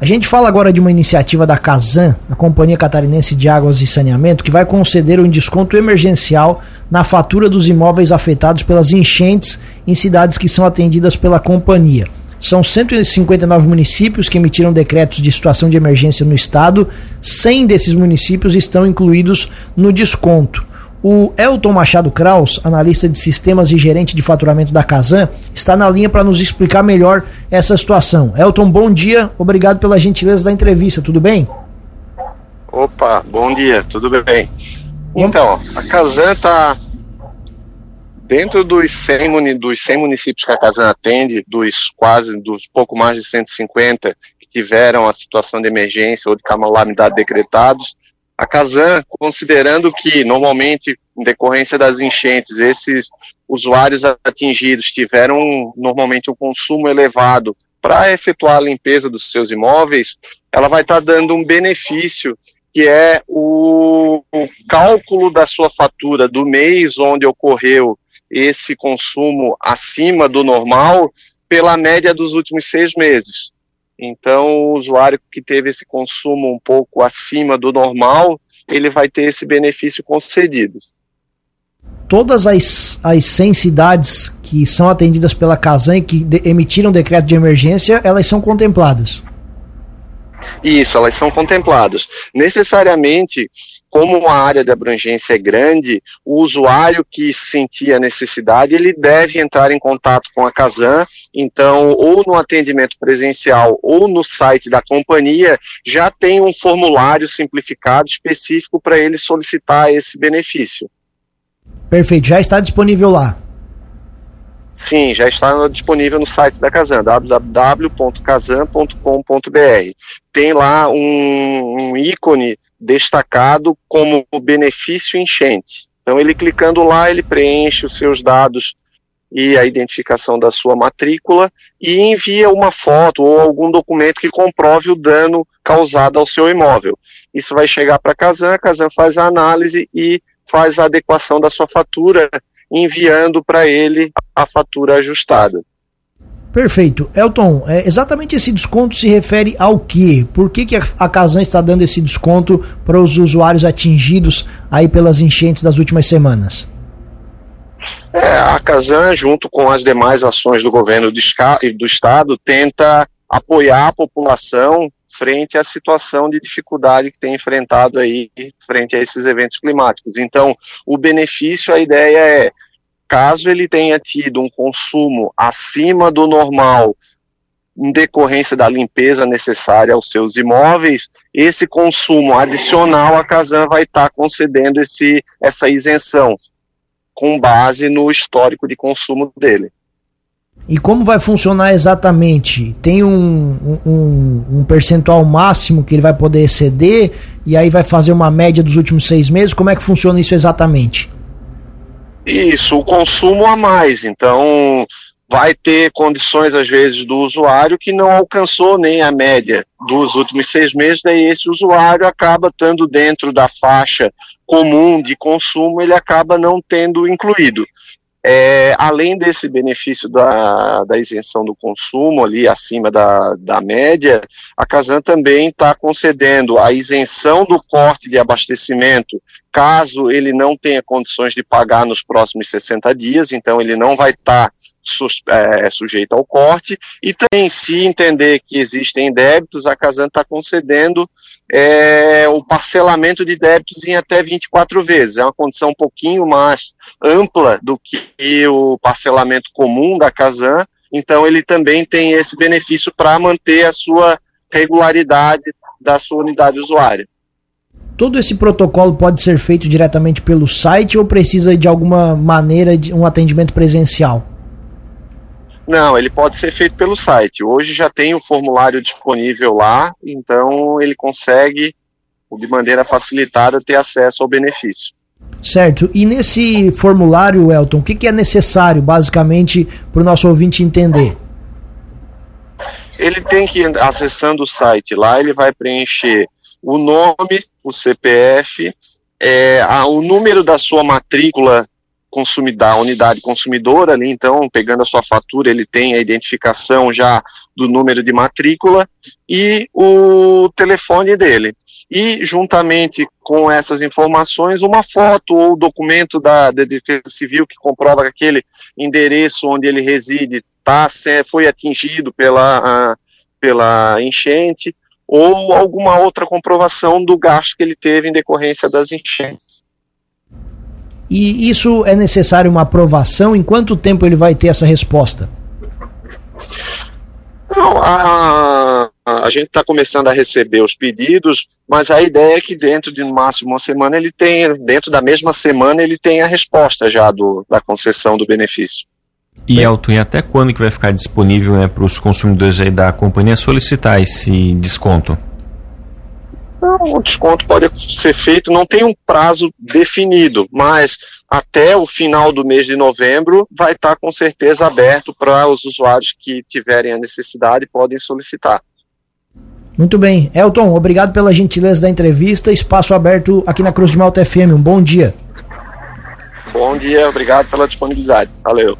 A gente fala agora de uma iniciativa da Casan, a Companhia Catarinense de Águas e Saneamento, que vai conceder um desconto emergencial na fatura dos imóveis afetados pelas enchentes em cidades que são atendidas pela companhia. São 159 municípios que emitiram decretos de situação de emergência no estado, 100 desses municípios estão incluídos no desconto. O Elton Machado Kraus, analista de sistemas e gerente de faturamento da Casan, está na linha para nos explicar melhor essa situação. Elton, bom dia, obrigado pela gentileza da entrevista, tudo bem? Opa, bom dia, tudo bem. Então, a Casan está dentro dos 100, dos 100 municípios que a Casan atende, dos quase, dos pouco mais de 150 que tiveram a situação de emergência ou de calamidade decretados, a Casan, considerando que normalmente, em decorrência das enchentes, esses usuários atingidos tiveram normalmente um consumo elevado para efetuar a limpeza dos seus imóveis, ela vai estar tá dando um benefício que é o, o, cálculo da sua fatura do mês onde ocorreu esse consumo acima do normal pela média dos últimos seis meses. Então, o usuário que teve esse consumo um pouco acima do normal, ele vai ter esse benefício concedido. Todas as, as 100 cidades que são atendidas pela Casan e que de, emitiram decreto de emergência, elas são contempladas? Isso, elas são contempladas. Necessariamente, como a área de abrangência é grande, o usuário que sentir a necessidade, ele deve entrar em contato com a Casan, então, ou no atendimento presencial ou no site da companhia, já tem um formulário simplificado específico para ele solicitar esse benefício. Perfeito, já está disponível lá. Sim, já está disponível no site da Casan, www.casan.com.br. Tem lá um, um, ícone destacado como benefício enchente. Então, ele clicando lá, ele preenche os seus dados e a identificação da sua matrícula e envia uma foto ou algum documento que comprove o dano causado ao seu imóvel. Isso vai chegar para a Casan, a Casan faz a análise e faz a adequação da sua fatura enviando para ele a fatura ajustada. Perfeito. Elton, é, exatamente esse desconto se refere ao quê? Por que, que a Casan está dando esse desconto para os usuários atingidos aí pelas enchentes das últimas semanas? É, a Casan, junto com as demais ações do governo do, do Estado, tenta apoiar a população frente à situação de dificuldade que tem enfrentado aí frente a esses eventos climáticos. Então, o benefício, a ideia é, caso ele tenha tido um consumo acima do normal em decorrência da limpeza necessária aos seus imóveis, esse consumo adicional a Casan vai estar tá concedendo esse, essa isenção com base no histórico de consumo dele. E como vai funcionar exatamente? Tem um, um, um, percentual máximo que ele vai poder exceder e aí vai fazer uma média dos últimos seis meses? Como é que funciona isso exatamente? Isso, o consumo a mais. Então, vai ter condições, às vezes, do usuário que não alcançou nem a média dos últimos seis meses, daí esse usuário acaba estando dentro da faixa comum de consumo, ele acaba não tendo incluído. É, além desse benefício da, da isenção do consumo ali acima da, da média, a Casan também está concedendo a isenção do corte de abastecimento caso ele não tenha condições de pagar nos próximos 60 dias, então ele não vai estar tá é, sujeito ao corte, e também se entender que existem débitos, a Casan está concedendo é, o parcelamento de débitos em até 24 vezes. É uma condição um pouquinho mais ampla do que o parcelamento comum da Casan, então ele também tem esse benefício para manter a sua regularidade da sua unidade usuária. Todo esse protocolo pode ser feito diretamente pelo site ou precisa de alguma maneira de um atendimento presencial? Não, ele pode ser feito pelo site. Hoje já tem o formulário disponível lá, então ele consegue, de maneira facilitada, ter acesso ao benefício. Certo. E nesse formulário, Elton, o que, que é necessário, basicamente, para o nosso ouvinte entender? Ele tem que, acessando o site lá, ele vai preencher o nome, o CPF, é, a, o número da sua matrícula consumidor, a unidade consumidora ali, então, pegando a sua fatura, ele tem a identificação já do número de matrícula e o telefone dele. E, juntamente com essas informações, uma foto ou documento da, da Defesa Civil que comprova que aquele endereço onde ele reside tá, foi atingido pela, pela enchente, ou alguma outra comprovação do gasto que ele teve em decorrência das enchentes. E isso é necessário uma aprovação? Em quanto tempo ele vai ter essa resposta? Não, a, a, gente está começando a receber os pedidos, mas a ideia é que dentro de no máximo uma semana ele tenha, dentro da mesma semana ele tenha a resposta já do, da concessão do benefício. E Elton, e até quando que vai ficar disponível né, para os consumidores aí da companhia solicitar esse desconto? O desconto pode ser feito, não tem um prazo definido, mas até o final do mês de novembro vai estar com certeza aberto para os usuários que tiverem a necessidade podem solicitar. Muito bem. Elton, obrigado pela gentileza da entrevista. Espaço aberto aqui na Cruz de Malta FM. Um bom dia. Bom dia, obrigado pela disponibilidade. Valeu.